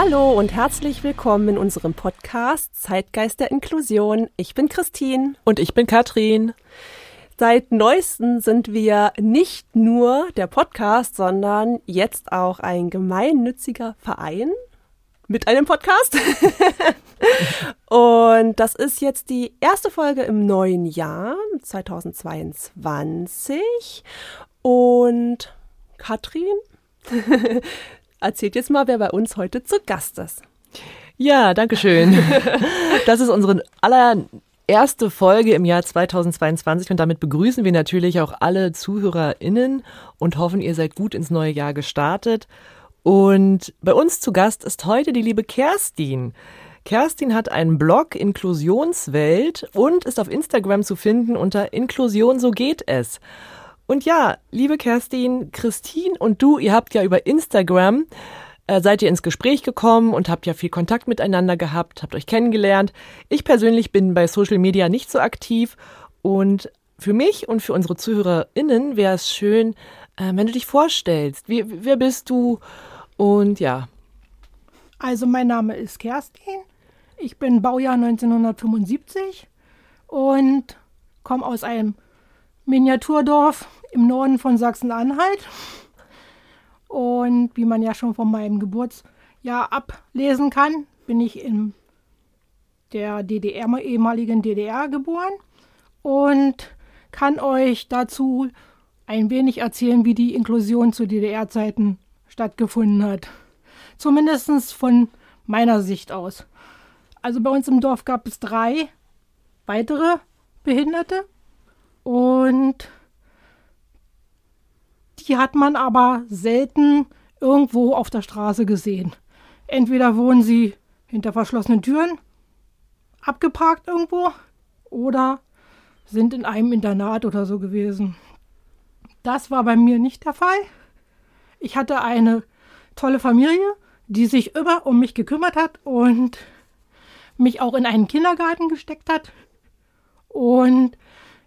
Hallo und herzlich willkommen in unserem Podcast Zeitgeist der Inklusion. Ich bin Christine. Und ich bin Katrin. Seit neuestem sind wir nicht nur der Podcast, sondern jetzt auch ein gemeinnütziger Verein mit einem Podcast. und das ist jetzt die erste Folge im neuen Jahr 2022. Und Katrin, erzählt jetzt mal, wer bei uns heute zu Gast ist. Ja, danke schön. Das ist unsere allererste Folge im Jahr 2022 und damit begrüßen wir natürlich auch alle ZuhörerInnen und hoffen, ihr seid gut ins neue Jahr gestartet. Und bei uns zu Gast ist heute die liebe Kerstin. Kerstin hat einen Blog Inklusionswelt und ist auf Instagram zu finden unter Inklusion so geht es. Und ja, liebe Kerstin, Christine und du, ihr habt ja über Instagram äh, seid ihr ins Gespräch gekommen und habt ja viel Kontakt miteinander gehabt, habt euch kennengelernt. Ich persönlich bin bei Social Media nicht so aktiv und für mich und für unsere ZuhörerInnen wäre es schön, äh, wenn du dich vorstellst. Wie, wer bist du? Und ja. Also mein Name ist Kerstin. Ich bin Baujahr 1975 und komme aus einem Miniaturdorf im Norden von Sachsen-Anhalt. Und wie man ja schon von meinem Geburtsjahr ablesen kann, bin ich in der DDR, ehemaligen DDR geboren und kann euch dazu ein wenig erzählen, wie die Inklusion zu DDR-Zeiten stattgefunden hat. Zumindest von meiner Sicht aus. Also bei uns im Dorf gab es drei weitere Behinderte und die hat man aber selten irgendwo auf der Straße gesehen. Entweder wohnen sie hinter verschlossenen Türen, abgeparkt irgendwo, oder sind in einem Internat oder so gewesen. Das war bei mir nicht der Fall. Ich hatte eine tolle Familie, die sich immer um mich gekümmert hat und mich auch in einen Kindergarten gesteckt hat. Und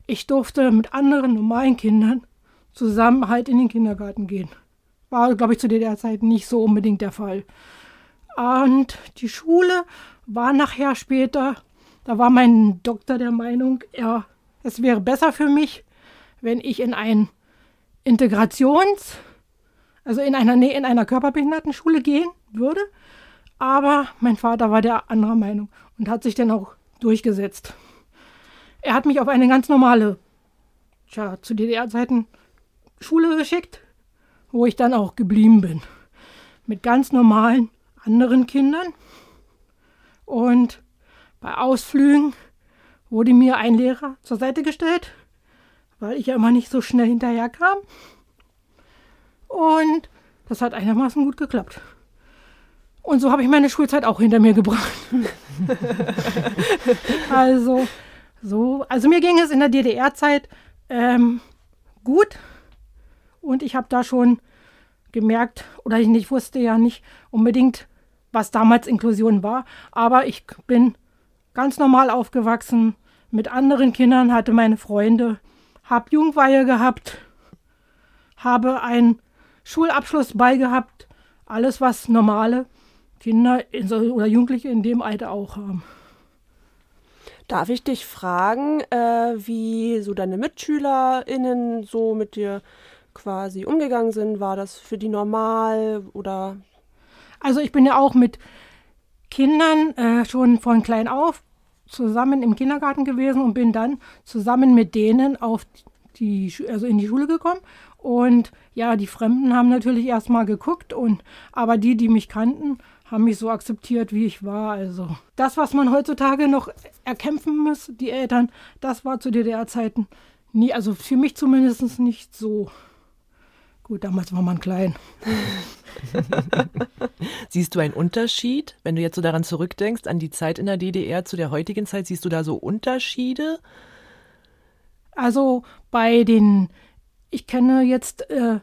ich durfte mit anderen normalen Kindern zusammen halt in den Kindergarten gehen. War, glaube ich, zu der Zeit nicht so unbedingt der Fall. Und die Schule war nachher später, da war mein Doktor der Meinung, ja, es wäre besser für mich, wenn ich in ein Integrations-, also in einer, in einer Körperbehindertenschule gehen würde. Aber mein Vater war der anderer Meinung und hat sich dann auch durchgesetzt. Er hat mich auf eine ganz normale, tja, zu DDR-Zeiten Schule geschickt, wo ich dann auch geblieben bin. Mit ganz normalen anderen Kindern. Und bei Ausflügen wurde mir ein Lehrer zur Seite gestellt, weil ich ja immer nicht so schnell hinterherkam. Und das hat einigermaßen gut geklappt. Und so habe ich meine Schulzeit auch hinter mir gebracht. also, so, also mir ging es in der DDR-Zeit ähm, gut. Und ich habe da schon gemerkt, oder ich nicht wusste ja nicht unbedingt, was damals Inklusion war. Aber ich bin ganz normal aufgewachsen mit anderen Kindern, hatte meine Freunde, habe Jugendweihe gehabt, habe einen Schulabschluss beigehabt, alles was normale Kinder oder Jugendliche in dem Alter auch haben. Darf ich dich fragen, äh, wie so deine MitschülerInnen so mit dir quasi umgegangen sind? War das für die normal oder? Also ich bin ja auch mit Kindern äh, schon von klein auf zusammen im Kindergarten gewesen und bin dann zusammen mit denen auf die, also in die Schule gekommen. Und ja, die Fremden haben natürlich erstmal geguckt und aber die, die mich kannten, haben mich so akzeptiert, wie ich war. Also das, was man heutzutage noch erkämpfen muss, die Eltern, das war zu DDR-Zeiten nie, also für mich zumindest nicht so. Gut, damals war man klein. siehst du einen Unterschied, wenn du jetzt so daran zurückdenkst, an die Zeit in der DDR zu der heutigen Zeit? Siehst du da so Unterschiede? Also bei den, ich kenne jetzt äh,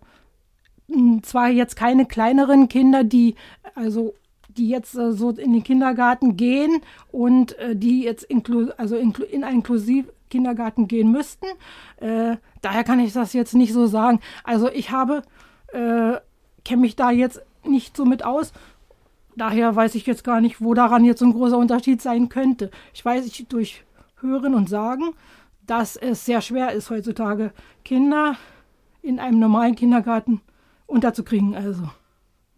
zwar jetzt keine kleineren Kinder, die also die jetzt äh, so in den Kindergarten gehen und äh, die jetzt inklu also inklu in einen Inklusiv-Kindergarten gehen müssten. Äh, daher kann ich das jetzt nicht so sagen. Also ich habe, äh, kenne mich da jetzt nicht so mit aus. Daher weiß ich jetzt gar nicht, wo daran jetzt ein großer Unterschied sein könnte. Ich weiß ich durch Hören und Sagen, dass es sehr schwer ist heutzutage, Kinder in einem normalen Kindergarten unterzukriegen. Also.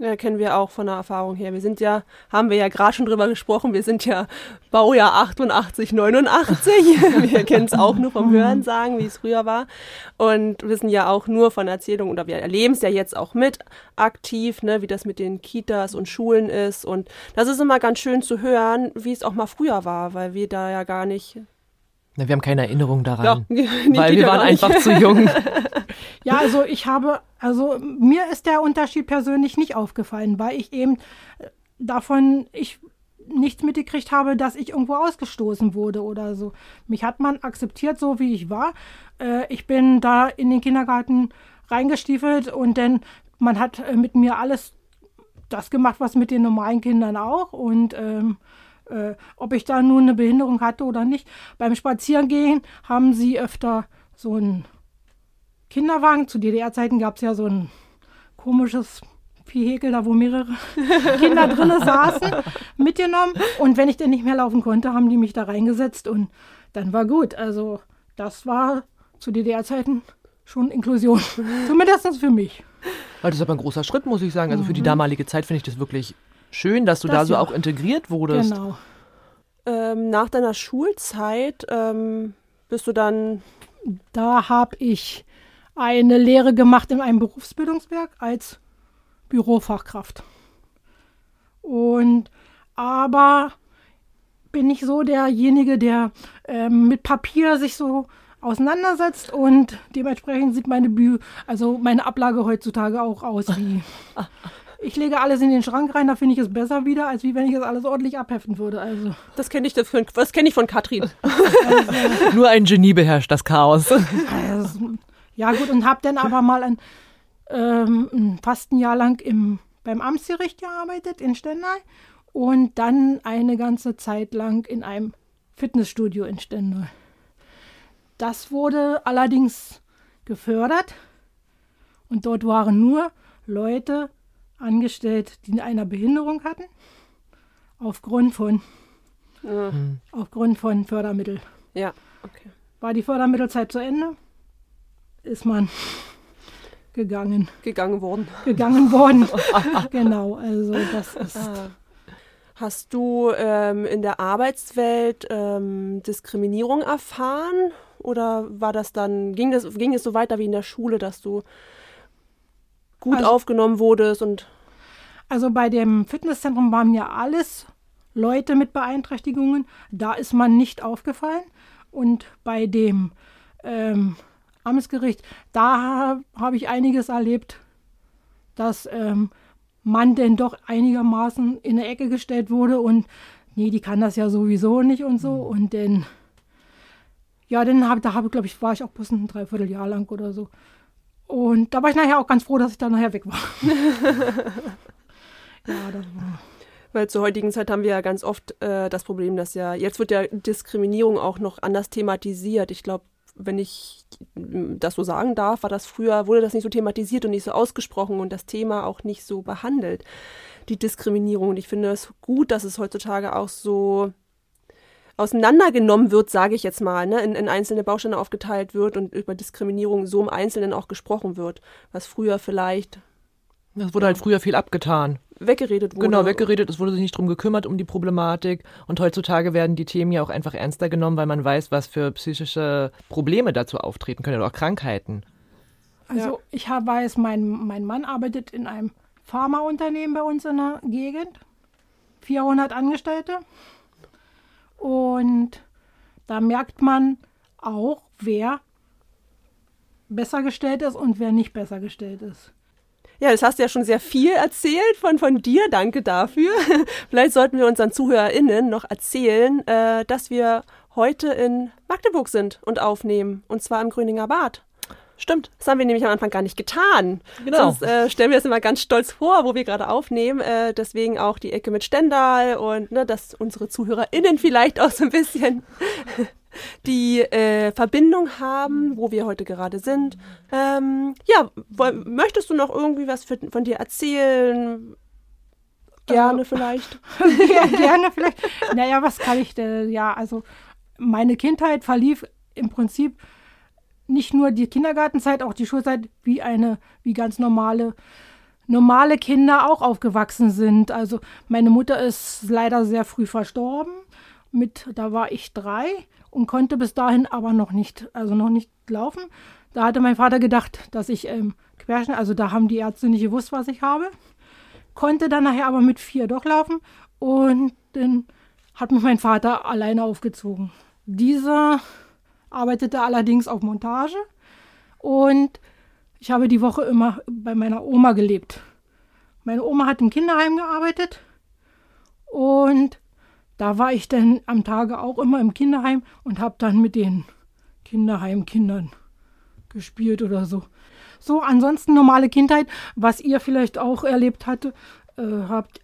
Ja, kennen wir auch von der Erfahrung her. Wir sind ja, haben wir ja gerade schon drüber gesprochen, wir sind ja Baujahr 88, 89. wir kennen es auch nur vom Hören sagen, wie es früher war. Und wissen ja auch nur von Erzählungen, oder wir erleben es ja jetzt auch mit aktiv, ne, wie das mit den Kitas und Schulen ist. Und das ist immer ganz schön zu hören, wie es auch mal früher war, weil wir da ja gar nicht na, wir haben keine Erinnerung daran, ja, weil wir waren einfach zu jung. Ja, also ich habe, also mir ist der Unterschied persönlich nicht aufgefallen, weil ich eben davon, ich nichts mitgekriegt habe, dass ich irgendwo ausgestoßen wurde oder so. Mich hat man akzeptiert, so wie ich war. Äh, ich bin da in den Kindergarten reingestiefelt und dann man hat äh, mit mir alles das gemacht, was mit den normalen Kindern auch und ähm, äh, ob ich da nun eine Behinderung hatte oder nicht. Beim Spazierengehen haben sie öfter so einen Kinderwagen. Zu DDR-Zeiten gab es ja so ein komisches Vehikel, da wo mehrere Kinder drin saßen, mitgenommen. Und wenn ich dann nicht mehr laufen konnte, haben die mich da reingesetzt und dann war gut. Also das war zu DDR-Zeiten schon Inklusion. Zumindest für mich. Das ist aber ein großer Schritt, muss ich sagen. Also für die mhm. damalige Zeit finde ich das wirklich schön, dass du das da so ja. auch integriert wurdest. Genau. Ähm, nach deiner Schulzeit ähm, bist du dann. Da habe ich eine Lehre gemacht in einem Berufsbildungswerk als Bürofachkraft. Und aber bin ich so derjenige, der ähm, mit Papier sich so auseinandersetzt und dementsprechend sieht meine Bü also meine Ablage heutzutage auch aus wie ich lege alles in den Schrank rein, da finde ich es besser wieder, als wie wenn ich es alles ordentlich abheften würde. Also. Das kenne ich, das kenn ich von Katrin. Also, Nur ein Genie beherrscht das Chaos. Also, ja gut, und habe dann aber mal ein, ähm, fast ein Jahr lang im, beim Amtsgericht gearbeitet in Stendal und dann eine ganze Zeit lang in einem Fitnessstudio in Stendal. Das wurde allerdings gefördert und dort waren nur Leute angestellt, die eine Behinderung hatten, aufgrund von, ja. aufgrund von Fördermittel. Ja, okay. War die Fördermittelzeit zu Ende, ist man gegangen. Gegangen worden. Gegangen worden. genau, also das ist. Ah. Hast du ähm, in der Arbeitswelt ähm, Diskriminierung erfahren? Oder war das dann, ging das, ging es so weiter wie in der Schule, dass du gut also, aufgenommen wurdest und. Also bei dem Fitnesszentrum waren ja alles Leute mit Beeinträchtigungen. Da ist man nicht aufgefallen. Und bei dem ähm, Amtsgericht, da habe ich einiges erlebt, dass ähm, man denn doch einigermaßen in eine Ecke gestellt wurde und nee, die kann das ja sowieso nicht und so. Und dann, ja, dann habe da habe glaube ich, war ich auch bloß ein Dreivierteljahr lang oder so. Und da war ich nachher auch ganz froh, dass ich da nachher weg war. ja, das war. Weil zur heutigen Zeit haben wir ja ganz oft äh, das Problem, dass ja, jetzt wird ja Diskriminierung auch noch anders thematisiert. Ich glaube, wenn ich das so sagen darf, war das früher, wurde das nicht so thematisiert und nicht so ausgesprochen und das Thema auch nicht so behandelt, die Diskriminierung. Und ich finde es gut, dass es heutzutage auch so auseinandergenommen wird, sage ich jetzt mal, ne, in, in einzelne Bausteine aufgeteilt wird und über Diskriminierung so im Einzelnen auch gesprochen wird, was früher vielleicht. Das wurde ja, halt früher viel abgetan. Weggeredet wurde. Genau, weggeredet, es wurde sich nicht drum gekümmert um die Problematik und heutzutage werden die Themen ja auch einfach ernster genommen, weil man weiß, was für psychische Probleme dazu auftreten können oder auch Krankheiten. Also ja. ich weiß, mein, mein Mann arbeitet in einem Pharmaunternehmen bei uns in der Gegend 400 Angestellte. Und da merkt man auch, wer besser gestellt ist und wer nicht besser gestellt ist. Ja, das hast du ja schon sehr viel erzählt von, von dir. Danke dafür. Vielleicht sollten wir unseren ZuhörerInnen noch erzählen, äh, dass wir heute in Magdeburg sind und aufnehmen. Und zwar im Gröninger Bad. Stimmt, das haben wir nämlich am Anfang gar nicht getan. Genau. Sonst äh, stellen wir das immer ganz stolz vor, wo wir gerade aufnehmen. Äh, deswegen auch die Ecke mit Stendal und ne, dass unsere ZuhörerInnen vielleicht auch so ein bisschen die äh, Verbindung haben, wo wir heute gerade sind. Ähm, ja, möchtest du noch irgendwie was für, von dir erzählen? Gerne vielleicht. ja, gerne vielleicht. Naja, was kann ich denn? Ja, also meine Kindheit verlief im Prinzip nicht nur die Kindergartenzeit, auch die Schulzeit wie eine, wie ganz normale, normale Kinder auch aufgewachsen sind. Also meine Mutter ist leider sehr früh verstorben. Mit, da war ich drei und konnte bis dahin aber noch nicht, also noch nicht laufen. Da hatte mein Vater gedacht, dass ich ähm, Querschnitt, also da haben die Ärzte nicht gewusst, was ich habe. Konnte dann nachher aber mit vier doch laufen und dann hat mich mein Vater alleine aufgezogen. Dieser arbeitete allerdings auf Montage und ich habe die Woche immer bei meiner Oma gelebt. Meine Oma hat im Kinderheim gearbeitet und da war ich dann am Tage auch immer im Kinderheim und habe dann mit den Kinderheimkindern gespielt oder so. So, ansonsten normale Kindheit, was ihr vielleicht auch erlebt hatte, äh, habt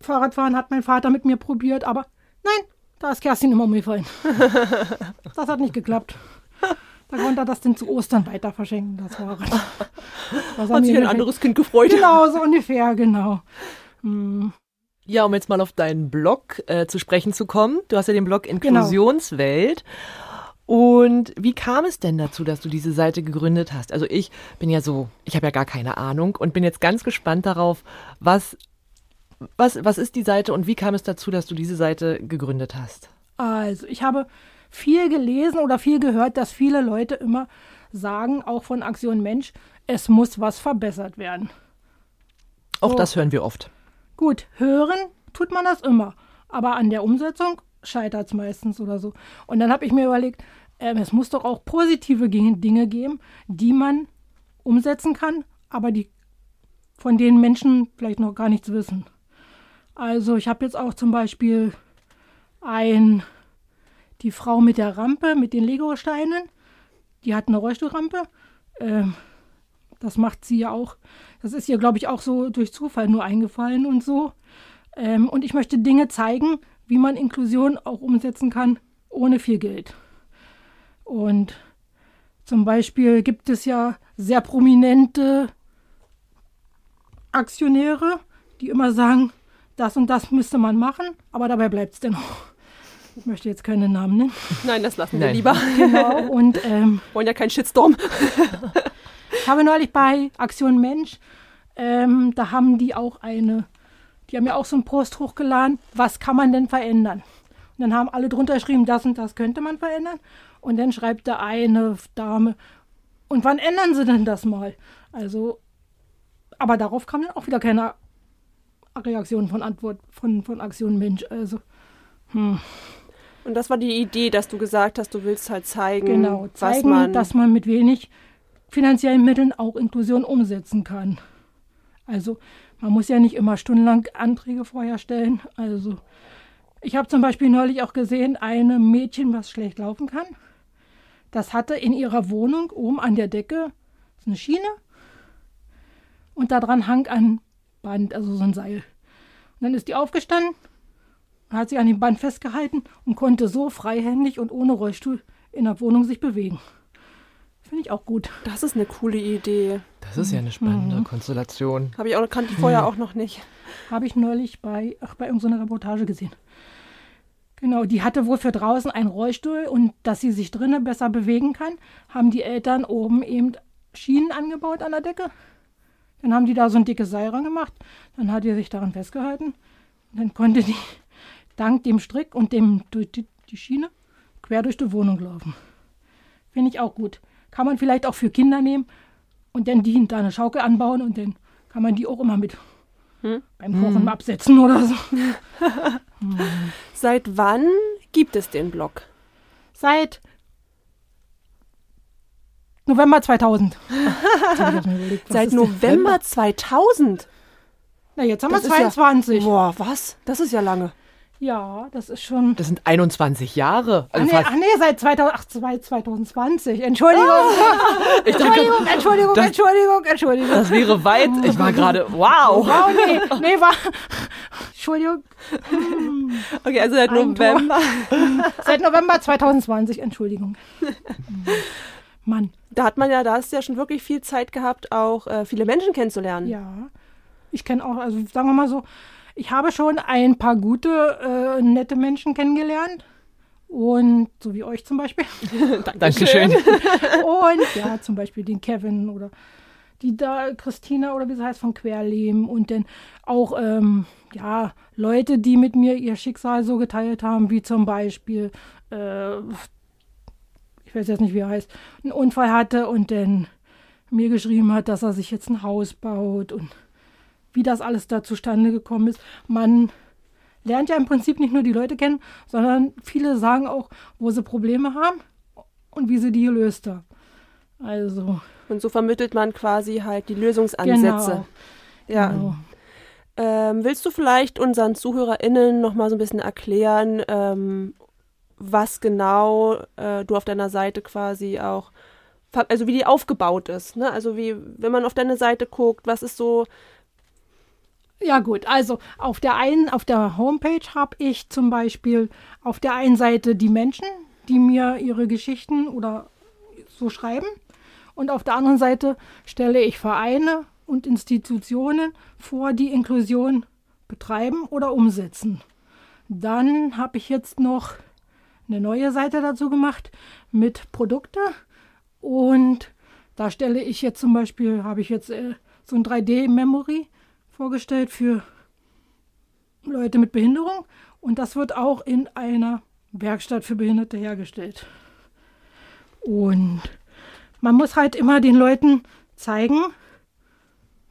Fahrradfahren hat mein Vater mit mir probiert, aber nein, da ist Kerstin immer umgefallen. das hat nicht geklappt. Da konnte er das denn zu Ostern weiter verschenken, das Fahrrad. Was hat sich ein anderes Kind gefreut. Genau, so ungefähr, genau. Hm. Ja, um jetzt mal auf deinen Blog äh, zu sprechen zu kommen. Du hast ja den Blog genau. Inklusionswelt. Genau. Und wie kam es denn dazu, dass du diese Seite gegründet hast? Also ich bin ja so, ich habe ja gar keine Ahnung und bin jetzt ganz gespannt darauf, was was, was ist die Seite und wie kam es dazu, dass du diese Seite gegründet hast? Also, ich habe viel gelesen oder viel gehört, dass viele Leute immer sagen, auch von Aktion Mensch, es muss was verbessert werden. Auch so. das hören wir oft. Gut, hören tut man das immer, aber an der Umsetzung scheitert es meistens oder so. Und dann habe ich mir überlegt, äh, es muss doch auch positive Dinge geben, die man umsetzen kann, aber die von denen Menschen vielleicht noch gar nichts wissen. Also ich habe jetzt auch zum Beispiel ein, die Frau mit der Rampe, mit den Lego-Steinen, die hat eine Rollstuhlrampe. Ähm, das macht sie ja auch. Das ist ihr, glaube ich, auch so durch Zufall nur eingefallen und so. Ähm, und ich möchte Dinge zeigen, wie man Inklusion auch umsetzen kann, ohne viel Geld. Und zum Beispiel gibt es ja sehr prominente Aktionäre, die immer sagen, das und das müsste man machen, aber dabei bleibt es dennoch. Ich möchte jetzt keine Namen nennen. Nein, das lassen wir lieber. Genau, und ähm, wollen ja keinen Shitstorm. ich habe neulich bei Aktion Mensch, ähm, da haben die auch eine, die haben ja auch so einen Post hochgeladen, was kann man denn verändern? Und dann haben alle drunter geschrieben, das und das könnte man verändern. Und dann schreibt da eine Dame, und wann ändern sie denn das mal? Also, aber darauf kam dann auch wieder keine Reaktion von Antwort von, von Aktion Mensch. Also, hm. Und das war die Idee, dass du gesagt hast, du willst halt zeigen, genau, zeigen man dass man mit wenig finanziellen Mitteln auch Inklusion umsetzen kann. Also man muss ja nicht immer stundenlang Anträge vorher stellen. Also ich habe zum Beispiel neulich auch gesehen, ein Mädchen, was schlecht laufen kann, das hatte in ihrer Wohnung oben an der Decke eine Schiene und daran hang ein Band, also so ein Seil. Und dann ist die aufgestanden, hat sich an dem Band festgehalten und konnte so freihändig und ohne Rollstuhl in der Wohnung sich bewegen. Finde ich auch gut. Das ist eine coole Idee. Das ist ja eine spannende mhm. Konstellation. Habe ich auch kannte ich vorher mhm. auch noch nicht. Habe ich neulich bei ach, bei irgendeiner Reportage gesehen. Genau, die hatte wohl für draußen einen Rollstuhl und dass sie sich drinnen besser bewegen kann, haben die Eltern oben eben Schienen angebaut an der Decke dann haben die da so ein dickes Seil gemacht. Dann hat die sich daran festgehalten. Und dann konnte die dank dem Strick und dem durch die, die Schiene quer durch die Wohnung laufen. Finde ich auch gut. Kann man vielleicht auch für Kinder nehmen und dann die da eine Schaukel anbauen und dann kann man die auch immer mit Hm? Beim Kochen hm. absetzen oder so. hm. Seit wann gibt es den Blog? Seit November 2000. überlegt, Seit November 2000? Na, jetzt haben das wir 22. Ja, boah, was? Das ist ja lange. Ja, das ist schon. Das sind 21 Jahre. Also ach, nee, ach nee, seit 2000, ach, 2020. Entschuldigung. Oh. Entschuldigung, Entschuldigung, das, Entschuldigung, Entschuldigung. Das wäre weit. Ich war gerade, wow. Wow, nee, nee, war. Entschuldigung. Okay, also seit Ein November. seit November 2020, Entschuldigung. Mann. Da hat man ja, da hast du ja schon wirklich viel Zeit gehabt, auch äh, viele Menschen kennenzulernen. Ja. Ich kenne auch, also sagen wir mal so, ich habe schon ein paar gute, äh, nette Menschen kennengelernt. Und so wie euch zum Beispiel. Dankeschön. und ja, zum Beispiel den Kevin oder die da Christina oder wie sie heißt von Querleben und dann auch ähm, ja Leute, die mit mir ihr Schicksal so geteilt haben, wie zum Beispiel äh, ich weiß jetzt nicht wie er heißt, einen Unfall hatte und dann mir geschrieben hat, dass er sich jetzt ein Haus baut und wie das alles da zustande gekommen ist. Man lernt ja im Prinzip nicht nur die Leute kennen, sondern viele sagen auch, wo sie Probleme haben und wie sie die gelöst haben. Also. Und so vermittelt man quasi halt die Lösungsansätze. Genau. Ja. Genau. Ähm, willst du vielleicht unseren ZuhörerInnen noch mal so ein bisschen erklären, ähm, was genau äh, du auf deiner Seite quasi auch, also wie die aufgebaut ist? Ne? Also wie, wenn man auf deine Seite guckt, was ist so ja gut, also auf der einen, auf der Homepage habe ich zum Beispiel auf der einen Seite die Menschen, die mir ihre Geschichten oder so schreiben. Und auf der anderen Seite stelle ich Vereine und Institutionen vor, die Inklusion betreiben oder umsetzen. Dann habe ich jetzt noch eine neue Seite dazu gemacht mit Produkte und da stelle ich jetzt zum Beispiel, habe ich jetzt äh, so ein 3D-Memory vorgestellt für Leute mit Behinderung und das wird auch in einer Werkstatt für Behinderte hergestellt. Und man muss halt immer den Leuten zeigen,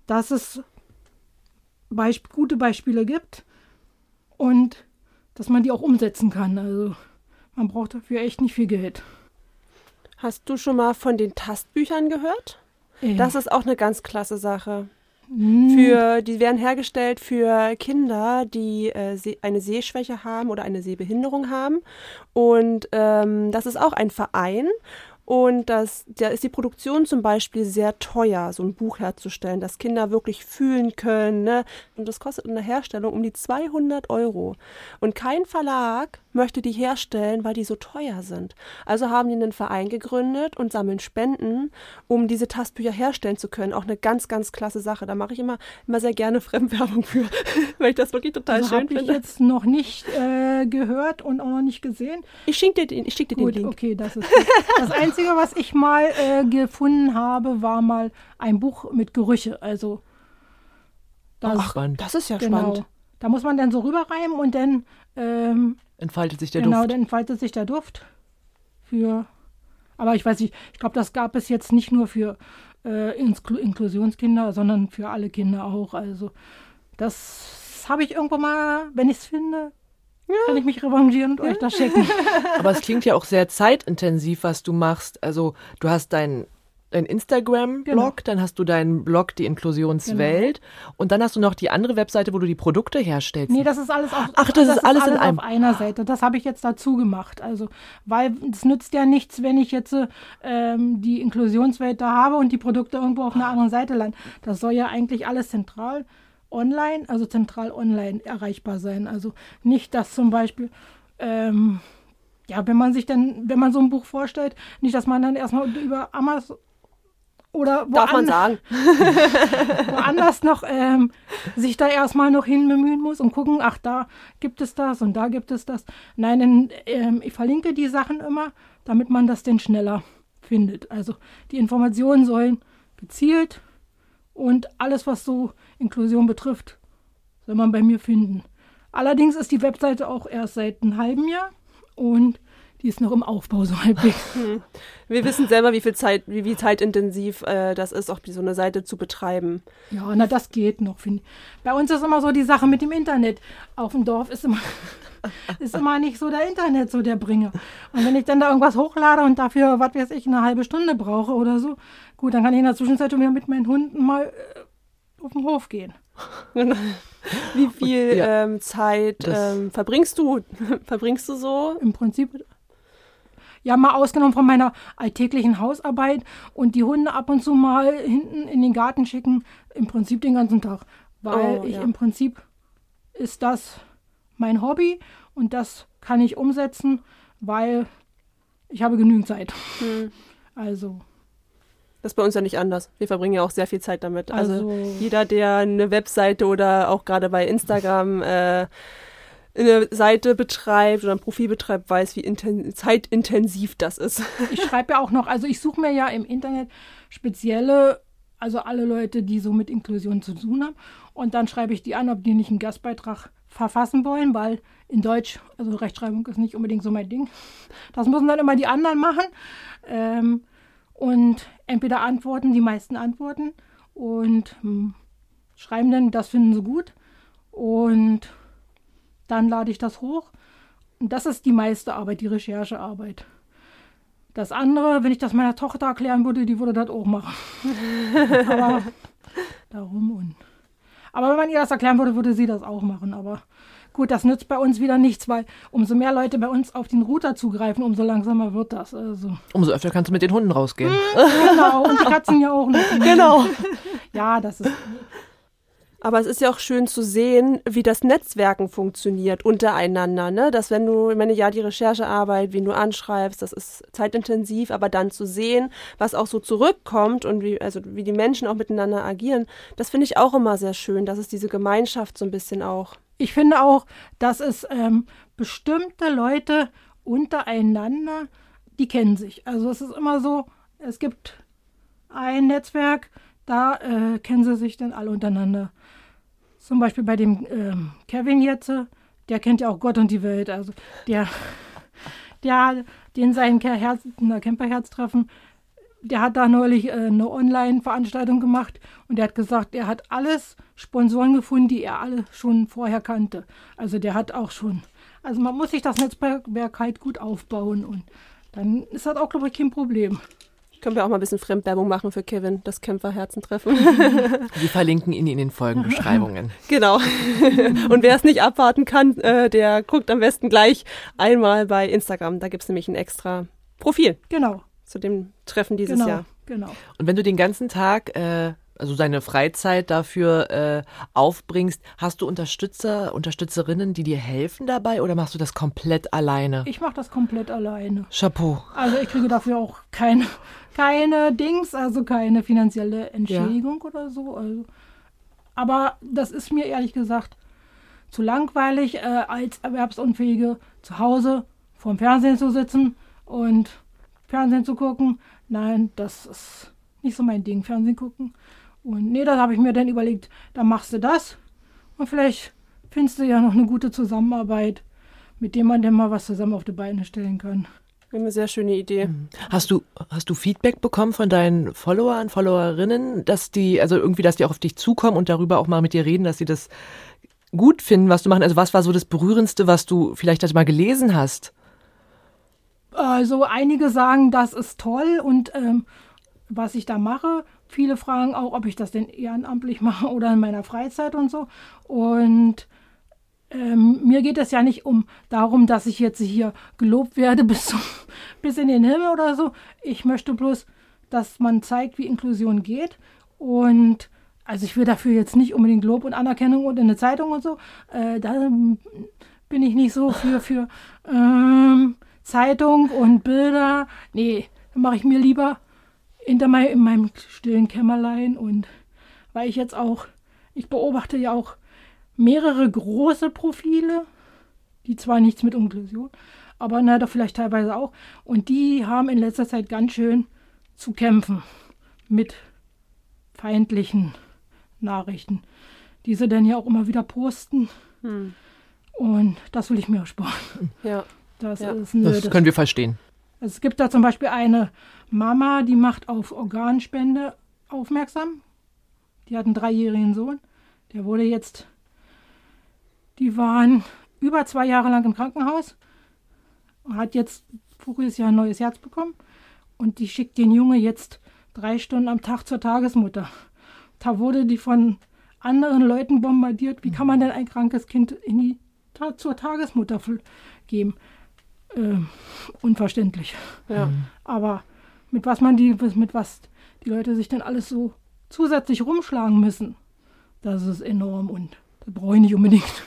dass es Beisp gute Beispiele gibt und dass man die auch umsetzen kann. Also man braucht dafür echt nicht viel Geld. Hast du schon mal von den Tastbüchern gehört? Äh. Das ist auch eine ganz klasse Sache. Hm. Für, die werden hergestellt für Kinder, die äh, eine Sehschwäche haben oder eine Sehbehinderung haben. Und ähm, das ist auch ein Verein. Und das, da ist die Produktion zum Beispiel sehr teuer, so ein Buch herzustellen, dass Kinder wirklich fühlen können. Ne? Und das kostet in der Herstellung um die 200 Euro. Und kein Verlag möchte die herstellen, weil die so teuer sind. Also haben die einen Verein gegründet und sammeln Spenden, um diese Tastbücher herstellen zu können. Auch eine ganz, ganz klasse Sache. Da mache ich immer, immer sehr gerne Fremdwerbung für, weil ich das wirklich total also schön finde. Habe ich jetzt noch nicht äh, gehört und auch noch nicht gesehen. Ich schicke dir, ich schick dir Gut, den Link. Okay, das ist das Einzige, was ich mal äh, gefunden habe, war mal ein Buch mit Gerüche. Also das, Ach, das ist ja genau. spannend. Da muss man dann so rüberreimen und dann ähm, entfaltet sich der genau, Duft. Genau, dann entfaltet sich der Duft. Für, aber ich weiß nicht, ich glaube, das gab es jetzt nicht nur für äh, Inkl Inklusionskinder, sondern für alle Kinder auch. Also das habe ich irgendwo mal, wenn ich es finde, ja. kann ich mich revanchieren und ja. euch das schicken. Aber es klingt ja auch sehr zeitintensiv, was du machst. Also du hast dein dein Instagram-Blog, genau. dann hast du deinen Blog Die Inklusionswelt genau. und dann hast du noch die andere Webseite, wo du die Produkte herstellst. Nee, das ist alles auf, Ach, das, das ist alles, alles in einem. auf einer Seite. Das habe ich jetzt dazu gemacht. Also, weil es nützt ja nichts, wenn ich jetzt ähm, die Inklusionswelt da habe und die Produkte irgendwo auf einer anderen Seite landen. Das soll ja eigentlich alles zentral online, also zentral online erreichbar sein. Also nicht, dass zum Beispiel ähm, ja, wenn man sich dann, wenn man so ein Buch vorstellt, nicht, dass man dann erstmal über Amazon oder Darf man sagen. woanders noch ähm, sich da erstmal noch hin bemühen muss und gucken, ach, da gibt es das und da gibt es das. Nein, denn, ähm, ich verlinke die Sachen immer, damit man das denn schneller findet. Also die Informationen sollen gezielt und alles, was so Inklusion betrifft, soll man bei mir finden. Allerdings ist die Webseite auch erst seit einem halben Jahr und die ist noch im Aufbau so halbwegs. Hm. Wir wissen selber, wie viel Zeit, wie, wie zeitintensiv äh, das ist, auch so eine Seite zu betreiben. Ja, na, das geht noch, finde ich. Bei uns ist immer so die Sache mit dem Internet. Auf dem Dorf ist immer, ist immer nicht so der Internet so der Bringer. Und wenn ich dann da irgendwas hochlade und dafür, was weiß ich, eine halbe Stunde brauche oder so, gut, dann kann ich in der Zwischenzeit schon wieder mit meinen Hunden mal äh, auf den Hof gehen. Wie viel ja, ähm, Zeit ähm, verbringst du verbringst du so? Im Prinzip ja mal ausgenommen von meiner alltäglichen Hausarbeit und die Hunde ab und zu mal hinten in den Garten schicken, im Prinzip den ganzen Tag. Weil oh, ich ja. im Prinzip ist das mein Hobby und das kann ich umsetzen, weil ich habe genügend Zeit. Hm. Also. Das ist bei uns ja nicht anders. Wir verbringen ja auch sehr viel Zeit damit. Also, also jeder, der eine Webseite oder auch gerade bei Instagram äh, eine Seite betreibt oder ein Profil betreibt, weiß, wie zeitintensiv das ist. Ich schreibe ja auch noch, also ich suche mir ja im Internet spezielle, also alle Leute, die so mit Inklusion zu tun haben. Und dann schreibe ich die an, ob die nicht einen Gastbeitrag verfassen wollen, weil in Deutsch, also Rechtschreibung ist nicht unbedingt so mein Ding. Das müssen dann immer die anderen machen. Ähm, und entweder antworten, die meisten antworten und hm, schreiben dann, das finden sie gut. Und dann lade ich das hoch. Und das ist die meiste Arbeit, die Recherchearbeit. Das andere, wenn ich das meiner Tochter erklären würde, die würde das auch machen. aber darum und. Aber wenn man ihr das erklären würde, würde sie das auch machen. Aber gut, das nützt bei uns wieder nichts, weil umso mehr Leute bei uns auf den Router zugreifen, umso langsamer wird das. Also. Umso öfter kannst du mit den Hunden rausgehen. genau, und die Katzen ja auch noch. Genau. ja, das ist. Aber es ist ja auch schön zu sehen, wie das Netzwerken funktioniert untereinander, ne? Dass wenn du, ich ja, die Recherchearbeit, wie du anschreibst, das ist zeitintensiv, aber dann zu sehen, was auch so zurückkommt und wie, also wie die Menschen auch miteinander agieren, das finde ich auch immer sehr schön, dass es diese Gemeinschaft so ein bisschen auch. Ich finde auch, dass es ähm, bestimmte Leute untereinander, die kennen sich. Also es ist immer so, es gibt ein Netzwerk, da äh, kennen sie sich dann alle untereinander. Zum Beispiel bei dem ähm, Kevin jetzt, der kennt ja auch Gott und die Welt. Also der, der den sein Herz, Camperherz-Treffen, der hat da neulich äh, eine Online-Veranstaltung gemacht und der hat gesagt, er hat alles Sponsoren gefunden, die er alle schon vorher kannte. Also der hat auch schon, also man muss sich das Netzwerk halt gut aufbauen und dann ist das auch, glaube ich, kein Problem. Können wir auch mal ein bisschen Fremdwerbung machen für Kevin, das Kämpferherzentreffen. Wir verlinken ihn in den Folgenbeschreibungen. Genau. Und wer es nicht abwarten kann, äh, der guckt am besten gleich einmal bei Instagram. Da gibt es nämlich ein extra Profil. Genau. Zu dem Treffen dieses genau, Jahr. Genau. Und wenn du den ganzen Tag äh, also deine Freizeit dafür äh, aufbringst, hast du Unterstützer, Unterstützerinnen, die dir helfen dabei oder machst du das komplett alleine? Ich mache das komplett alleine. Chapeau. Also ich kriege dafür auch keine, keine Dings, also keine finanzielle Entschädigung ja. oder so. Also. Aber das ist mir ehrlich gesagt zu langweilig, äh, als Erwerbsunfähige zu Hause vorm Fernsehen zu sitzen und Fernsehen zu gucken. Nein, das ist nicht so mein Ding, Fernsehen gucken. Und nee, da habe ich mir dann überlegt, dann machst du das und vielleicht findest du ja noch eine gute Zusammenarbeit, mit dem man dann mal was zusammen auf die Beine stellen kann. Eine sehr schöne Idee. Mhm. Hast du, hast du Feedback bekommen von deinen Followern, Followerinnen, dass die, also irgendwie, dass die auch auf dich zukommen und darüber auch mal mit dir reden, dass sie das gut finden, was du machst? Also was war so das Berührendste, was du vielleicht mal gelesen hast? Also einige sagen, das ist toll und ähm, was ich da mache. Viele fragen auch, ob ich das denn ehrenamtlich mache oder in meiner Freizeit und so. Und ähm, mir geht es ja nicht um darum, dass ich jetzt hier gelobt werde bis, zum, bis in den Himmel oder so. Ich möchte bloß, dass man zeigt, wie Inklusion geht. Und also ich will dafür jetzt nicht unbedingt Lob und Anerkennung und in eine Zeitung und so. Äh, da bin ich nicht so für, für ähm, Zeitung und Bilder. Nee, mache ich mir lieber hinter mein, in meinem stillen Kämmerlein und weil ich jetzt auch, ich beobachte ja auch mehrere große Profile, die zwar nichts mit Inklusion, aber na, doch vielleicht teilweise auch. Und die haben in letzter Zeit ganz schön zu kämpfen mit feindlichen Nachrichten, die sie dann ja auch immer wieder posten. Hm. Und das will ich mir ersparen. Ja. Das ja. ist nö, Das können wir verstehen. Es gibt da zum Beispiel eine Mama, die macht auf Organspende aufmerksam. Die hat einen dreijährigen Sohn. Der wurde jetzt, die waren über zwei Jahre lang im Krankenhaus. Hat jetzt voriges Jahr ein neues Herz bekommen. Und die schickt den Junge jetzt drei Stunden am Tag zur Tagesmutter. Da wurde die von anderen Leuten bombardiert. Wie kann man denn ein krankes Kind in die, zur Tagesmutter geben? Äh, unverständlich. Ja. Aber mit was man die, mit was die Leute sich dann alles so zusätzlich rumschlagen müssen, das ist enorm und das brauche ich nicht unbedingt.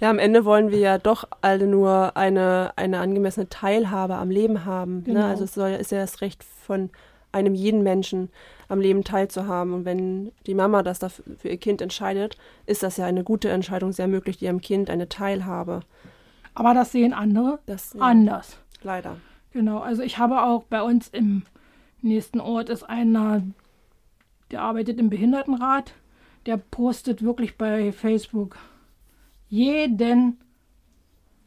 Ja, am Ende wollen wir ja doch alle nur eine, eine angemessene Teilhabe am Leben haben. Genau. Ne? Also es soll, ist ja das Recht von einem jeden Menschen am Leben teilzuhaben. Und wenn die Mama das dafür für ihr Kind entscheidet, ist das ja eine gute Entscheidung. Sie ermöglicht ihrem Kind eine Teilhabe. Aber das sehen andere Das, ja, anders. Leider. Genau, also ich habe auch bei uns im nächsten Ort ist einer, der arbeitet im Behindertenrat, der postet wirklich bei Facebook jeden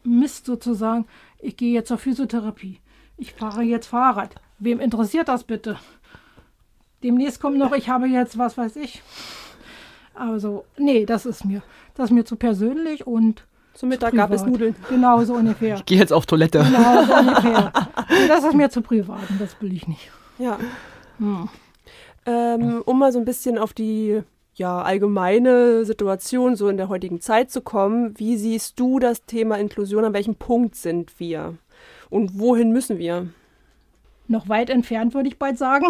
Mist sozusagen. Ich gehe jetzt zur Physiotherapie. Ich fahre jetzt Fahrrad. Wem interessiert das bitte? Demnächst kommt noch, ich habe jetzt, was weiß ich. Also, nee, das ist mir, das ist mir zu persönlich und Zum Mittag gab es. Nudeln. Genau, so ungefähr. Ich gehe jetzt auf Toilette. Genau, so ungefähr. Das ist mir zu privat und das will ich nicht. Ja. Hm. Ähm, um mal so ein bisschen auf die ja, allgemeine Situation so in der heutigen Zeit zu kommen, wie siehst du das Thema Inklusion? An welchem Punkt sind wir? Und wohin müssen wir? Noch weit entfernt, würde ich bald sagen.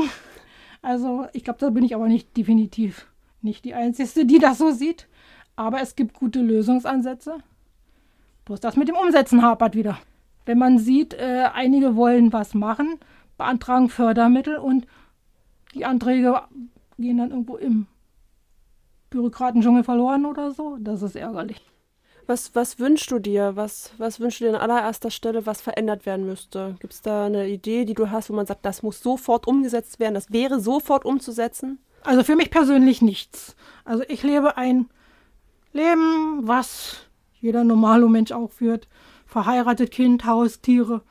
Also, ich glaube, da bin ich aber nicht definitiv nicht die Einzige, die das so sieht. Aber es gibt gute Lösungsansätze. Bloß das mit dem Umsetzen hapert wieder. Wenn man sieht, äh, einige wollen was machen, beantragen Fördermittel und die Anträge gehen dann irgendwo im Bürokratendschungel verloren oder so, das ist ärgerlich. Was, was wünschst du dir? Was, was wünschst du dir an allererster Stelle, was verändert werden müsste? Gibt es da eine Idee, die du hast, wo man sagt, das muss sofort umgesetzt werden, das wäre sofort umzusetzen? Also für mich persönlich nichts. Also ich lebe ein Leben, was jeder normale Mensch auch führt. Verheiratet, Kind, Haus, Tiere.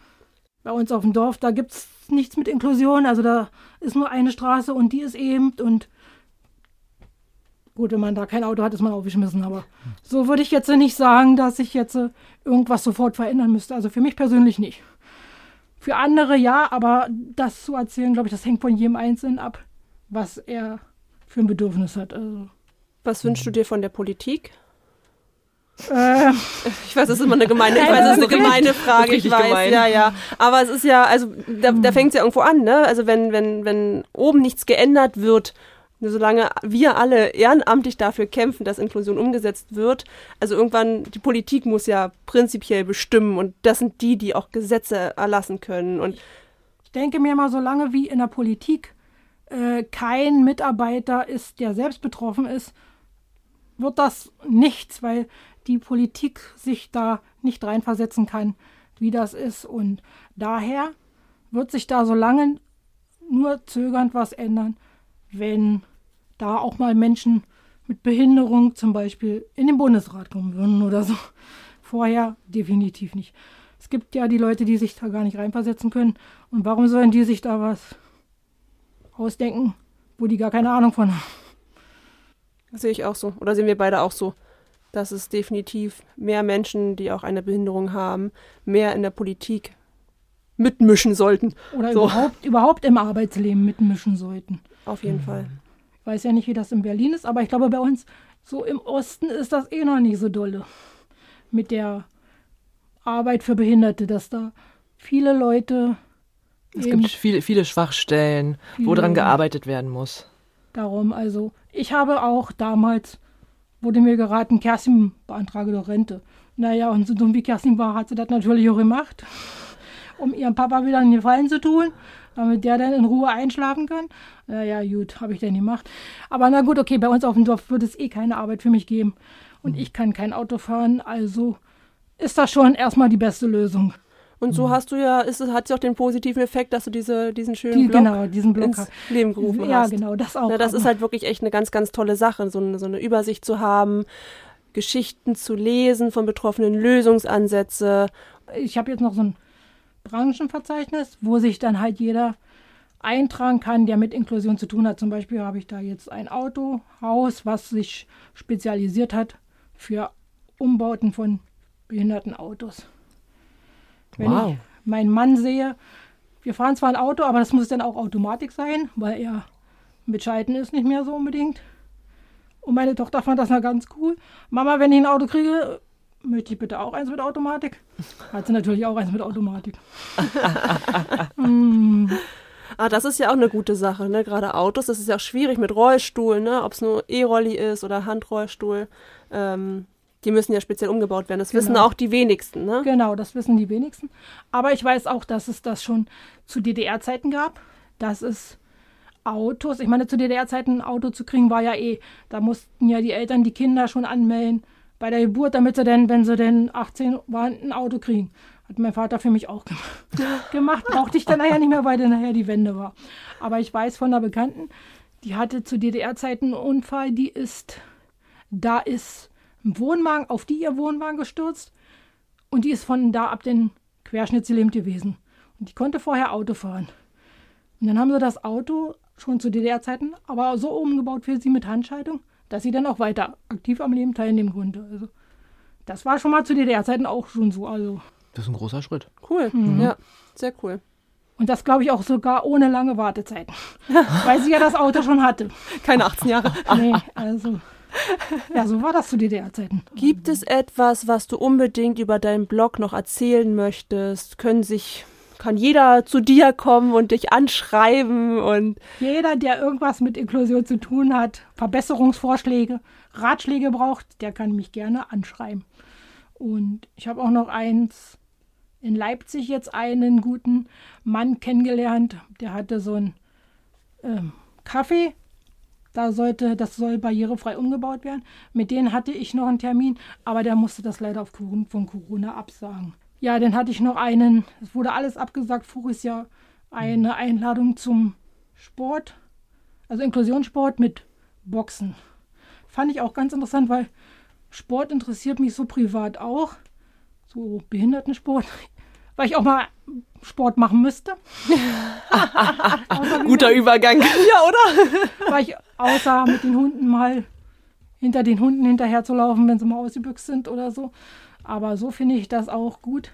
Bei uns auf dem Dorf, da gibt es nichts mit Inklusion. Also da ist nur eine Straße und die ist eben. Und gut, wenn man da kein Auto hat, ist man aufgeschmissen. Aber so würde ich jetzt nicht sagen, dass ich jetzt äh, irgendwas sofort verändern müsste. Also für mich persönlich nicht. Für andere ja, aber das zu erzählen, glaube ich, das hängt von jedem Einzelnen ab, was er für ein Bedürfnis hat. Also, Was wünschst du dir von der Politik? Äh, Ich weiß, das ist immer eine gemeine, ich weiß, das ist eine gemeine Frage, ich weiß, gemein. ja, ja. Aber es ist ja, also da, da fängt es ja irgendwo an, ne? Also wenn, wenn, wenn oben nichts geändert wird, solange wir alle ehrenamtlich dafür kämpfen, dass Inklusion umgesetzt wird, also irgendwann, die Politik muss ja prinzipiell bestimmen und das sind die, die auch Gesetze erlassen können. Und ich denke mir mal, solange wie in der Politik äh, kein Mitarbeiter ist, der selbst betroffen ist, wird das nichts, weil die Politik sich da nicht reinversetzen kann, wie das ist. Und daher wird sich da so lange nur zögernd was ändern, wenn da auch mal Menschen mit Behinderung zum Beispiel in den Bundesrat kommen würden oder so. Vorher definitiv nicht. Es gibt ja die Leute, die sich da gar nicht reinversetzen können. Und warum sollen die sich da was ausdenken, wo die gar keine Ahnung von haben? das sehe ich auch so. Oder sehen wir beide auch so, dass es definitiv mehr Menschen, die auch eine Behinderung haben, mehr in der Politik mitmischen sollten. Oder So. überhaupt, überhaupt im Arbeitsleben mitmischen sollten. Auf jeden Fall. Ich weiß ja nicht, wie das in Berlin ist, aber ich glaube, bei uns so im Osten ist das eh noch nicht so dolle mit der Arbeit für Behinderte, dass da viele Leute Es gibt viele, viele Schwachstellen, wo Viele- dran gearbeitet werden muss. darum, also ich habe auch damals, wurde mir geraten, Kerstin beantrage doch Rente. Naja, und so dumm wie Kerstin war, hat sie das natürlich auch gemacht, um ihrem Papa wieder einen Gefallen zu tun, damit der dann in Ruhe einschlafen kann. Naja, gut, habe ich dann gemacht. Aber na gut, okay, bei uns auf dem Dorf wird es eh keine Arbeit für mich geben. Und ich kann kein Auto fahren, also ist das schon erstmal die beste Lösung. Und so hast du ja, ist es, hat es auch den positiven Effekt, dass du diese, diesen schönen Die, Blog genau, diesen Block. ins Leben gerufen ja, hast. genau, das auch. Na, das Aber- ist halt wirklich echt eine ganz, ganz tolle Sache, so eine, so eine Übersicht zu haben, Geschichten zu lesen von Betroffenen, Lösungsansätze. Ich habe jetzt noch so ein Branchenverzeichnis, wo sich dann halt jeder eintragen kann, der mit Inklusion zu tun hat. Zum Beispiel habe ich da jetzt ein Autohaus, was sich spezialisiert hat für Umbauten von behinderten Autos. Wenn wow. ich meinen Mann sehe, wir fahren zwar ein Auto, aber das muss dann auch Automatik sein, weil er mit Schalten ist nicht mehr so unbedingt. Und meine Tochter fand das mal ganz cool. Mama, wenn ich ein Auto kriege, möchte ich bitte auch eins mit Automatik. Hat sie natürlich auch eins mit Automatik. mm. Ah, das ist ja auch eine gute Sache, ne? Gerade Autos, das ist ja auch schwierig mit Rollstuhl, ne? Ob es nur E-Rolli ist oder Handrollstuhl. Ähm, die müssen ja speziell umgebaut werden. Das genau. wissen auch die wenigsten, ne? Genau, das wissen die wenigsten. Aber ich weiß auch, dass es das schon zu DDR-Zeiten gab. Dass es Autos, ich meine, zu DDR-Zeiten ein Auto zu kriegen, war ja eh, da mussten ja die Eltern die Kinder schon anmelden bei der Geburt, damit sie denn, wenn sie denn 18 waren, ein Auto kriegen. Hat mein Vater für mich auch gemacht. Brauchte ich dann nachher nicht mehr, weil dann nachher die Wende war. Aber ich weiß von einer Bekannten, die hatte zu DDR-Zeiten einen Unfall, die ist, da ist ein Wohnwagen auf die ihr Wohnwagen gestürzt und die ist von da ab den Querschnittsgelähmt gewesen. Und die konnte vorher Auto fahren. Und dann haben sie das Auto schon zu DDR-Zeiten aber so umgebaut für sie mit Handschaltung, dass sie dann auch weiter aktiv am Leben teilnehmen konnte. Also das war schon mal zu DDR-Zeiten auch schon so. Also das ist ein großer Schritt. Cool. Mhm. Ja, sehr cool. Und das glaube ich auch sogar ohne lange Wartezeiten. weil sie ja das Auto schon hatte. Keine 18 Jahre. nee, also. Ja, so war das zu DDR-Zeiten. Gibt es etwas, was du unbedingt über deinen Blog noch erzählen möchtest? Können sich kann jeder zu dir kommen und dich anschreiben und jeder, der irgendwas mit Inklusion zu tun hat, Verbesserungsvorschläge, Ratschläge braucht, der kann mich gerne anschreiben. Und ich habe auch noch eins in Leipzig jetzt einen guten Mann kennengelernt, der hatte so ein ähm, Kaffee. Da sollte, das soll barrierefrei umgebaut werden. Mit denen hatte ich noch einen Termin, aber der musste das leider aufgrund von Corona absagen. Ja, dann hatte ich noch einen, es wurde alles abgesagt, voriges Jahr eine Einladung zum Sport, also Inklusionssport mit Boxen. Fand ich auch ganz interessant, weil Sport interessiert mich so privat auch. So Behindertensport. Weil ich auch mal Sport machen müsste. Guter Übergang. Ja, oder? weil ich außer mit den Hunden mal hinter den Hunden hinterher zu laufen, wenn sie mal ausgebüxt sind oder so. Aber so finde ich das auch gut.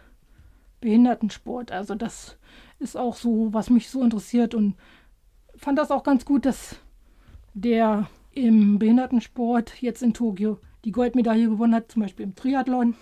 Behindertensport. Also das ist auch so, was mich so interessiert und fand das auch ganz gut, dass der im Behindertensport jetzt in Tokio die Goldmedaille gewonnen hat, zum Beispiel im Triathlon,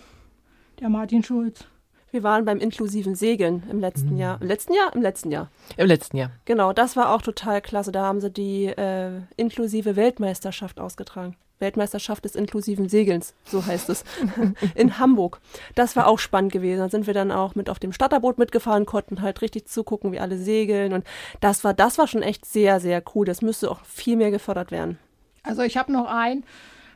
der Martin Schulz. Wir waren beim inklusiven Segeln im letzten mhm. Jahr. Im letzten Jahr? Im letzten Jahr. Im letzten Jahr. Genau, das war auch total klasse. Da haben sie die äh, inklusive Weltmeisterschaft ausgetragen. Weltmeisterschaft des inklusiven Segelns, so heißt es, in Hamburg. Das war auch spannend gewesen. Da sind wir dann auch mit auf dem Starterboot mitgefahren, konnten halt richtig zugucken, wie alle segeln. Und das war, das war schon echt sehr, sehr cool. Das müsste auch viel mehr gefördert werden. Also ich habe noch einen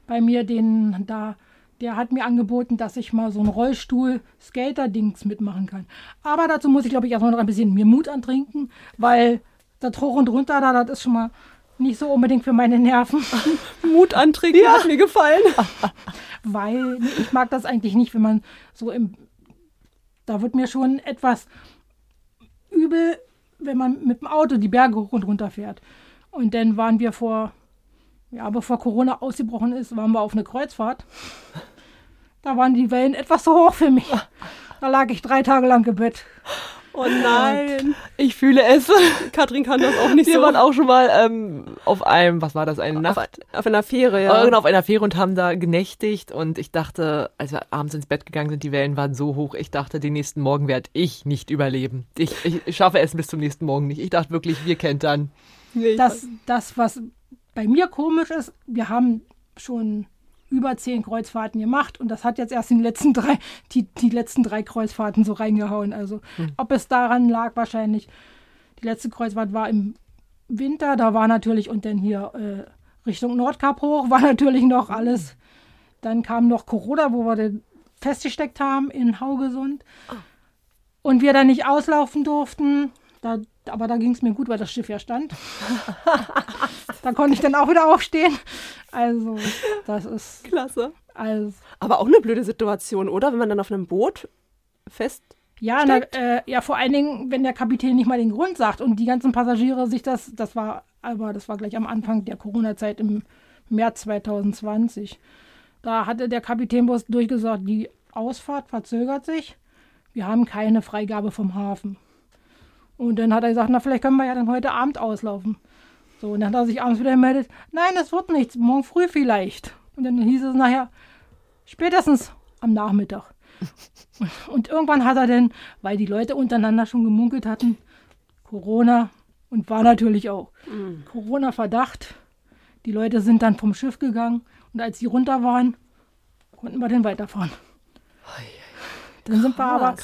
bei mir, den da, der hat mir angeboten, dass ich mal so ein Rollstuhl-Skater-Dings mitmachen kann. Aber dazu muss ich, glaube ich, erstmal noch ein bisschen mir Mut antrinken, weil das hoch und runter da, das ist schon mal nicht so unbedingt für meine Nerven. Mut antrinken ja. hat mir gefallen. Weil ich mag das eigentlich nicht, wenn man so im. Da wird mir schon etwas übel, wenn man mit dem Auto die Berge hoch und runter fährt. Und dann waren wir vor, ja, bevor Corona ausgebrochen ist, waren wir auf eine Kreuzfahrt. Da waren die Wellen etwas zu hoch für mich. Da lag ich drei Tage lang im Bett. Oh nein, ich fühle es. Katrin kann das auch nicht Wir so. Wir waren auch schon mal ähm, auf einem, was war das, eine Nacht? Auf, auf einer Fähre, ja. Genau, auf einer Fähre und haben da genächtigt und ich dachte, als wir abends ins Bett gegangen sind, die Wellen waren so hoch, ich dachte, den nächsten Morgen werde ich nicht überleben. Ich, ich schaffe es bis zum nächsten Morgen nicht. Ich dachte wirklich, wir kentern. Nee, das, das, was bei mir komisch ist, wir haben schon über zehn Kreuzfahrten gemacht und das hat jetzt erst den letzten drei, die, die letzten drei Kreuzfahrten so reingehauen. Also hm. ob es daran lag, wahrscheinlich. Die letzte Kreuzfahrt war im Winter, da war natürlich, und dann hier äh, Richtung Nordkap hoch, war natürlich noch alles. Dann kam noch Corona, wo wir den festgesteckt haben in Haugesund. Oh. Und wir dann nicht auslaufen durften. Da, aber da ging es mir gut, weil das Schiff ja stand. da konnte ich dann auch wieder aufstehen. Also, das ist. Klasse. Also, Aber auch eine blöde Situation, oder? Wenn man dann auf einem Boot fest ja, na, äh, ja, vor allen Dingen, wenn der Kapitän nicht mal den Grund sagt und die ganzen Passagiere sich das, das war, aber das war gleich am Anfang der Corona-Zeit im März 2020. Da hatte der Kapitän bloß durchgesagt, die Ausfahrt verzögert sich. Wir haben keine Freigabe vom Hafen. Und dann hat er gesagt, na, vielleicht können wir ja dann heute Abend auslaufen. So, und dann hat er sich abends wieder gemeldet, nein, das wird nichts, morgen früh vielleicht. Und dann hieß es nachher, spätestens am Nachmittag. Und irgendwann hat er dann, weil die Leute untereinander schon gemunkelt hatten, Corona und war natürlich auch mhm. Corona-Verdacht. Die Leute sind dann vom Schiff gegangen und als sie runter waren, konnten wir dann weiterfahren. Dann sind wir aber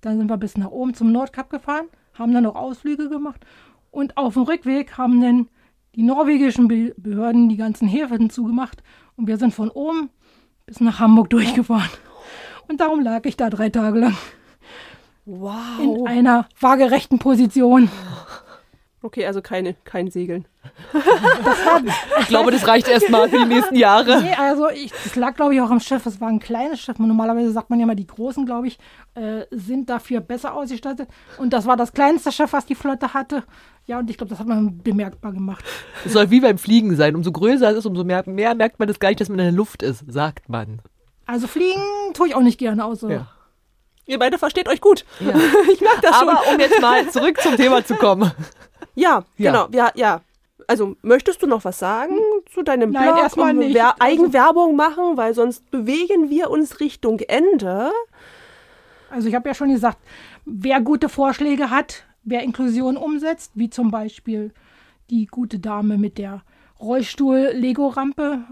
dann sind wir bis nach oben zum Nordkap gefahren, haben dann noch Ausflüge gemacht und auf dem Rückweg haben dann die norwegischen Behörden die ganzen Häfen zugemacht und wir sind von oben bis nach Hamburg durchgefahren. Und darum lag ich da drei Tage lang. Wow. In einer waagerechten Position. Okay, also keine, kein Segeln. Hat, ich glaube, das reicht erstmal für die nächsten Jahre. Nee, also ich, das lag, glaube ich, auch am Schiff. Es war ein kleines Schiff. Normalerweise sagt man ja mal, die Großen, glaube ich, äh, sind dafür besser ausgestattet. Und das war das kleinste Schiff, was die Flotte hatte. Ja, und ich glaube, das hat man bemerkbar gemacht. Es soll wie beim Fliegen sein. Umso größer es ist, umso mehr, mehr merkt man das gar nicht, dass man in der Luft ist, sagt man. Also fliegen tue ich auch nicht gerne außer. Ja. Ihr beide versteht euch gut. Ja. ich merke das schon. Aber um jetzt mal zurück zum Thema zu kommen. Ja, ja. genau. Ja, ja. Also möchtest du noch was sagen zu deinem Nein, Blog? erstmal nicht. Wer also Eigenwerbung machen, weil sonst bewegen wir uns Richtung Ende. Also ich habe ja schon gesagt, wer gute Vorschläge hat, wer Inklusion umsetzt, wie zum Beispiel die gute Dame mit der Rollstuhl-Lego-Rampe,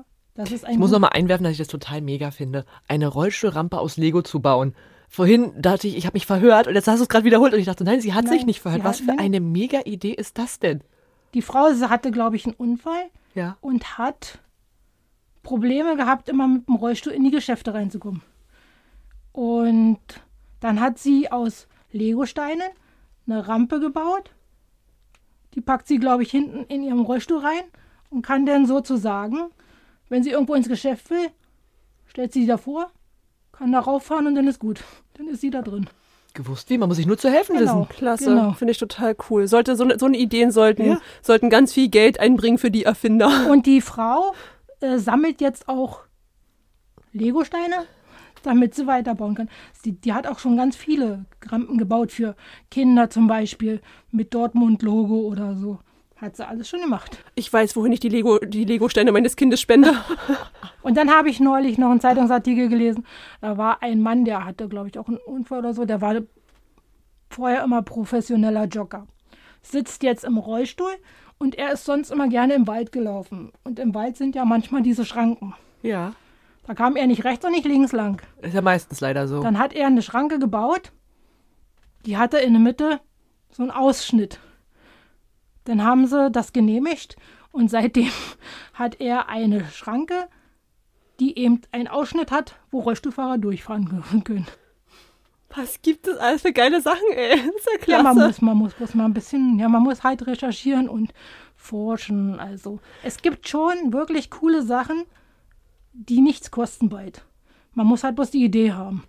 ich muss noch mal einwerfen, dass ich das total mega finde, eine Rollstuhlrampe aus Lego zu bauen. Vorhin dachte ich, ich habe mich verhört und jetzt hast du es gerade wiederholt und ich dachte, nein, sie hat nein, sich nicht verhört. Was für eine mega Idee ist das denn? Die Frau hatte, glaube ich, einen Unfall ja. und hat Probleme gehabt, immer mit dem Rollstuhl in die Geschäfte reinzukommen. Und dann hat sie aus Legosteinen eine Rampe gebaut. Die packt sie, glaube ich, hinten in ihrem Rollstuhl rein und kann dann sozusagen wenn sie irgendwo ins Geschäft will, stellt sie sie davor, kann da rauffahren und dann ist gut. Dann ist sie da drin. Gewusst wie, man muss sich nur zu helfen genau, wissen. Klasse, genau. finde ich total cool. Sollte so, so eine Ideen sollten, ja. sollten ganz viel Geld einbringen für die Erfinder. Und die Frau äh, sammelt jetzt auch Legosteine, damit sie weiterbauen kann. Die, die hat auch schon ganz viele Rampen gebaut für Kinder zum Beispiel mit Dortmund-Logo oder so. Hat sie alles schon gemacht. Ich weiß, wohin ich die Lego, die Lego-Steine meines Kindes spende. und dann habe ich neulich noch einen Zeitungsartikel gelesen. Da war ein Mann, der hatte, glaube ich, auch einen Unfall oder so. Der war vorher immer professioneller Jogger. Sitzt jetzt im Rollstuhl und er ist sonst immer gerne im Wald gelaufen. Und im Wald sind ja manchmal diese Schranken. Ja. Da kam er nicht rechts und nicht links lang. Ist ja meistens leider so. Dann hat er eine Schranke gebaut. Die hatte in der Mitte so einen Ausschnitt. Dann haben sie das genehmigt und seitdem hat er eine Schranke, die eben einen Ausschnitt hat, wo Rollstuhlfahrer durchfahren können. Was gibt es alles für geile Sachen, ey? Das ist ja klasse. Ja, man muss, man muss bloß mal ein bisschen, ja, man muss halt recherchieren und forschen. Also, es gibt schon wirklich coole Sachen, die nichts kosten bald. Man muss halt bloß die Idee haben.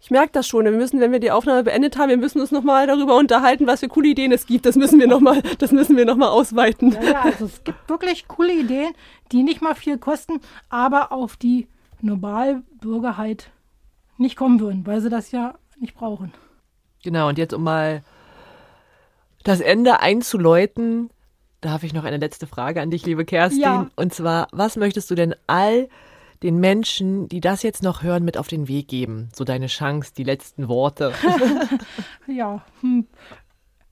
Ich merke das schon. Wir müssen, wenn wir die Aufnahme beendet haben, wir müssen uns nochmal darüber unterhalten, was für coole Ideen es gibt. Das müssen wir nochmal, das müssen wir noch mal ausweiten. Ja, ja, also es gibt wirklich coole Ideen, die nicht mal viel kosten, aber auf die Normalbürger halt nicht kommen würden, weil sie das ja nicht brauchen. Genau, und jetzt um mal das Ende einzuläuten, darf ich noch eine letzte Frage an dich, liebe Kerstin. Ja. Und zwar, was möchtest du denn all den Menschen, die das jetzt noch hören, mit auf den Weg geben? So deine Chance, die letzten Worte. ja, hm.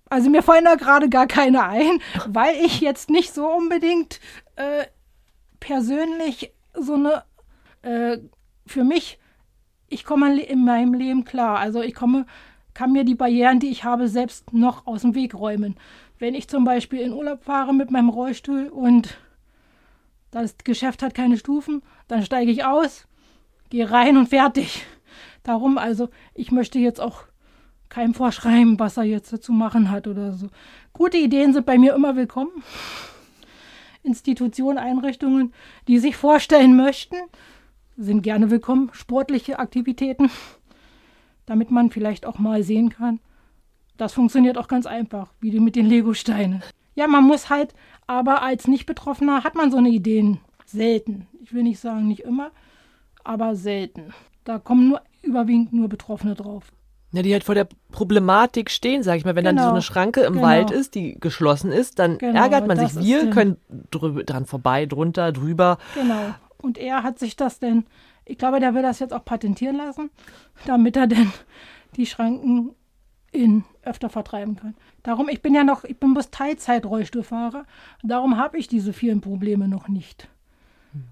also mir fallen da gerade gar keine ein, weil ich jetzt nicht so unbedingt äh, persönlich so eine, äh, für mich, ich komme in meinem Leben klar. Also ich komme, kann mir die Barrieren, die ich habe, selbst noch aus dem Weg räumen. Wenn ich zum Beispiel in Urlaub fahre mit meinem Rollstuhl und das Geschäft hat keine Stufen, dann steige ich aus, gehe rein und fertig. Darum also, ich möchte jetzt auch keinem vorschreiben, was er jetzt zu machen hat oder so. Gute Ideen sind bei mir immer willkommen. Institutionen, Einrichtungen, die sich vorstellen möchten, sind gerne willkommen. Sportliche Aktivitäten, damit man vielleicht auch mal sehen kann. Das funktioniert auch ganz einfach, wie mit den Lego-Steinen. Ja, man muss halt, aber als Nicht-Betroffener hat man so eine Ideen selten. Ich will nicht sagen nicht immer, aber selten. Da kommen nur überwiegend nur Betroffene drauf. Ja, die halt vor der Problematik stehen, sag ich mal. Wenn genau. dann so eine Schranke im genau. Wald ist, die geschlossen ist, dann genau, ärgert man sich. Wir können dran vorbei, drunter, drüber. Genau. Und er hat sich das denn, ich glaube, der will das jetzt auch patentieren lassen, damit er denn die Schranken in öfter vertreiben kann. Darum, ich bin ja noch, ich bin bloß Teilzeit-Rollstuhlfahrer. Darum habe ich diese vielen Probleme noch nicht.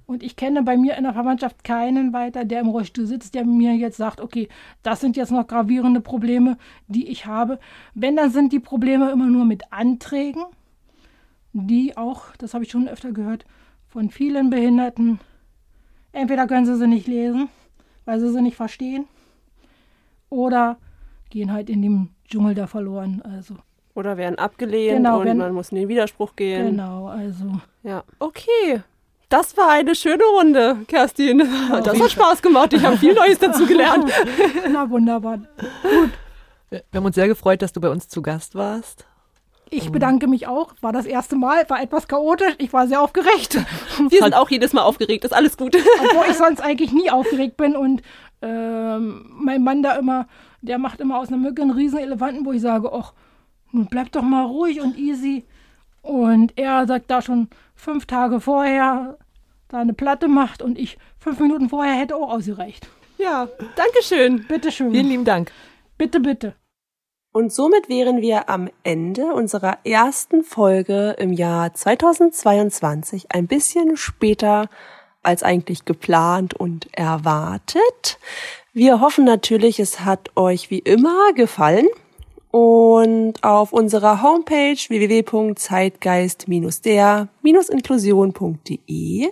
Und ich kenne bei mir in der Verwandtschaft keinen weiter, der im Rollstuhl sitzt, der mir jetzt sagt, okay, das sind jetzt noch gravierende Probleme, die ich habe. Wenn, dann sind die Probleme immer nur mit Anträgen, die auch, das habe ich schon öfter gehört, von vielen Behinderten, entweder können sie sie nicht lesen, weil sie sie nicht verstehen, oder gehen halt in dem Dschungel da verloren. Also. Oder werden abgelehnt genau, und wenn, man muss in den Widerspruch gehen. Genau, also. Ja, okay. Das war eine schöne Runde, Kerstin. Das hat Spaß gemacht. Ich habe viel Neues dazu gelernt. Na wunderbar. Gut. Wir haben uns sehr gefreut, dass du bei uns zu Gast warst. Ich bedanke mich auch. War das erste Mal, war etwas chaotisch. Ich war sehr aufgeregt. Wir sind auch jedes Mal aufgeregt. Ist alles gut. Obwohl ich sonst eigentlich nie aufgeregt bin und ähm, mein Mann da immer, der macht immer aus einer Mücke einen riesen Elefanten, wo ich sage, ach, nun bleib doch mal ruhig und easy. Und er sagt da schon fünf Tage vorher da eine Platte macht und ich fünf Minuten vorher hätte auch ausgereicht. Ja, danke schön. Bitte schön. Vielen lieben Dank. Bitte, bitte. Und somit wären wir am Ende unserer ersten Folge im Jahr 2022 ein bisschen später als eigentlich geplant und erwartet. Wir hoffen natürlich, es hat euch wie immer gefallen. Und auf unserer Homepage www.zeitgeist-der-inklusion.de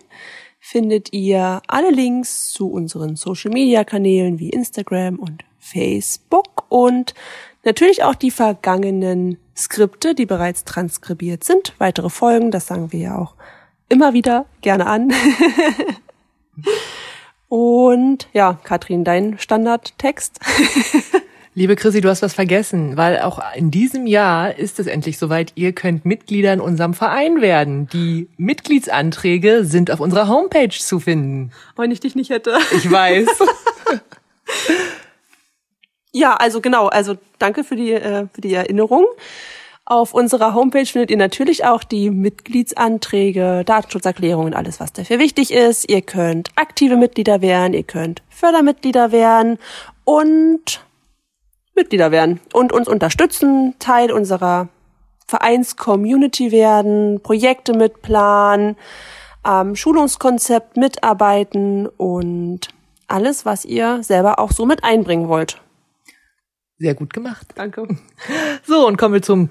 findet ihr alle Links zu unseren Social Media Kanälen wie Instagram und Facebook und natürlich auch die vergangenen Skripte, die bereits transkribiert sind. Weitere Folgen, das sagen wir ja auch immer wieder gerne an. und ja, Katrin, dein Standardtext. Liebe Chrissy, du hast was vergessen, weil auch in diesem Jahr ist es endlich soweit, ihr könnt Mitglieder in unserem Verein werden. Die Mitgliedsanträge sind auf unserer Homepage zu finden. Wenn ich dich nicht hätte. Ich weiß. ja, also genau, also danke für die, äh, für die Erinnerung. Auf unserer Homepage findet ihr natürlich auch die Mitgliedsanträge, Datenschutzerklärungen, alles, was dafür wichtig ist. Ihr könnt aktive Mitglieder werden, ihr könnt Fördermitglieder werden und Mitglieder werden und uns unterstützen, Teil unserer Vereins-Community werden, Projekte mitplanen, am Schulungskonzept mitarbeiten und alles, was ihr selber auch so mit einbringen wollt. Sehr gut gemacht. Danke. So, und kommen wir zum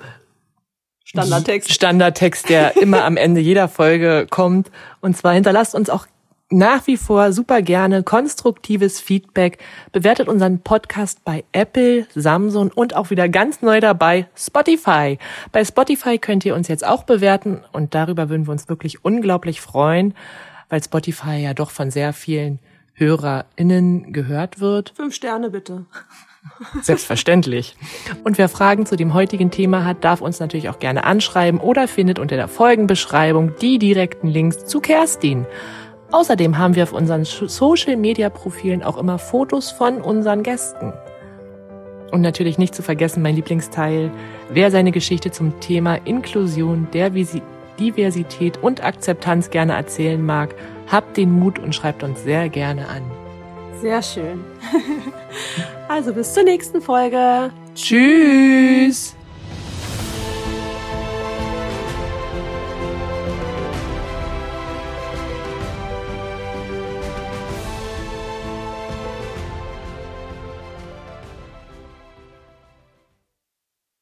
Standardtext. Standardtext, der immer am Ende jeder Folge kommt. Und zwar hinterlasst uns auch nach wie vor super gerne konstruktives Feedback. Bewertet unseren Podcast bei Apple, Samsung und auch wieder ganz neu dabei Spotify. Bei Spotify könnt ihr uns jetzt auch bewerten und darüber würden wir uns wirklich unglaublich freuen, weil Spotify ja doch von sehr vielen HörerInnen gehört wird. Fünf Sterne bitte. Selbstverständlich. Und wer Fragen zu dem heutigen Thema hat, darf uns natürlich auch gerne anschreiben oder findet unter der Folgenbeschreibung die direkten Links zu Kerstin. Außerdem haben wir auf unseren Social-Media-Profilen auch immer Fotos von unseren Gästen. Und natürlich nicht zu vergessen mein Lieblingsteil, wer seine Geschichte zum Thema Inklusion, der Diversität und Akzeptanz gerne erzählen mag, habt den Mut und schreibt uns sehr gerne an. Sehr schön. also bis zur nächsten Folge. Tschüss.